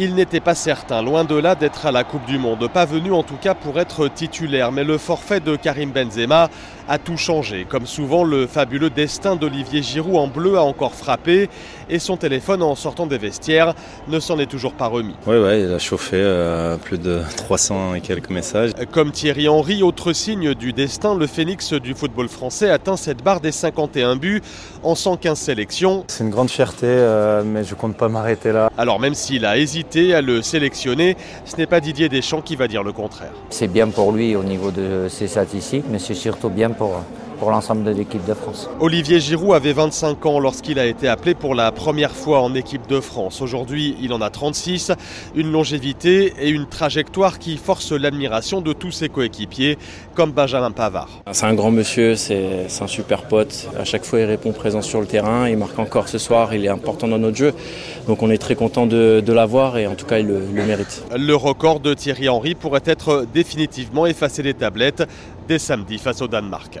Il n'était pas certain, loin de là, d'être à la Coupe du Monde. Pas venu en tout cas pour être titulaire, mais le forfait de Karim Benzema a tout changé. Comme souvent, le fabuleux destin d'Olivier Giroud en bleu a encore frappé et son téléphone en sortant des vestiaires ne s'en est toujours pas remis. Oui, ouais, il a chauffé euh, plus de 300 et quelques messages. Comme Thierry Henry, autre signe du destin, le phénix du football français atteint cette barre des 51 buts en 115 sélections. C'est une grande fierté, euh, mais je compte pas m'arrêter là. Alors même s'il a hésité à le sélectionner, ce n'est pas Didier Deschamps qui va dire le contraire. C'est bien pour lui au niveau de ses statistiques, mais c'est surtout bien pour, pour l'ensemble de l'équipe de France. Olivier Giroud avait 25 ans lorsqu'il a été appelé pour la première fois en équipe de France. Aujourd'hui, il en a 36, une longévité et une trajectoire qui force l'admiration de tous ses coéquipiers, comme Benjamin Pavard. C'est un grand monsieur, c'est un super pote. À chaque fois, il répond présent sur le terrain. Il marque encore ce soir, il est important dans notre jeu. Donc on est très content de, de l'avoir et en tout cas, il le, le mérite. Le record de Thierry Henry pourrait être définitivement effacé des tablettes dès samedi face au Danemark.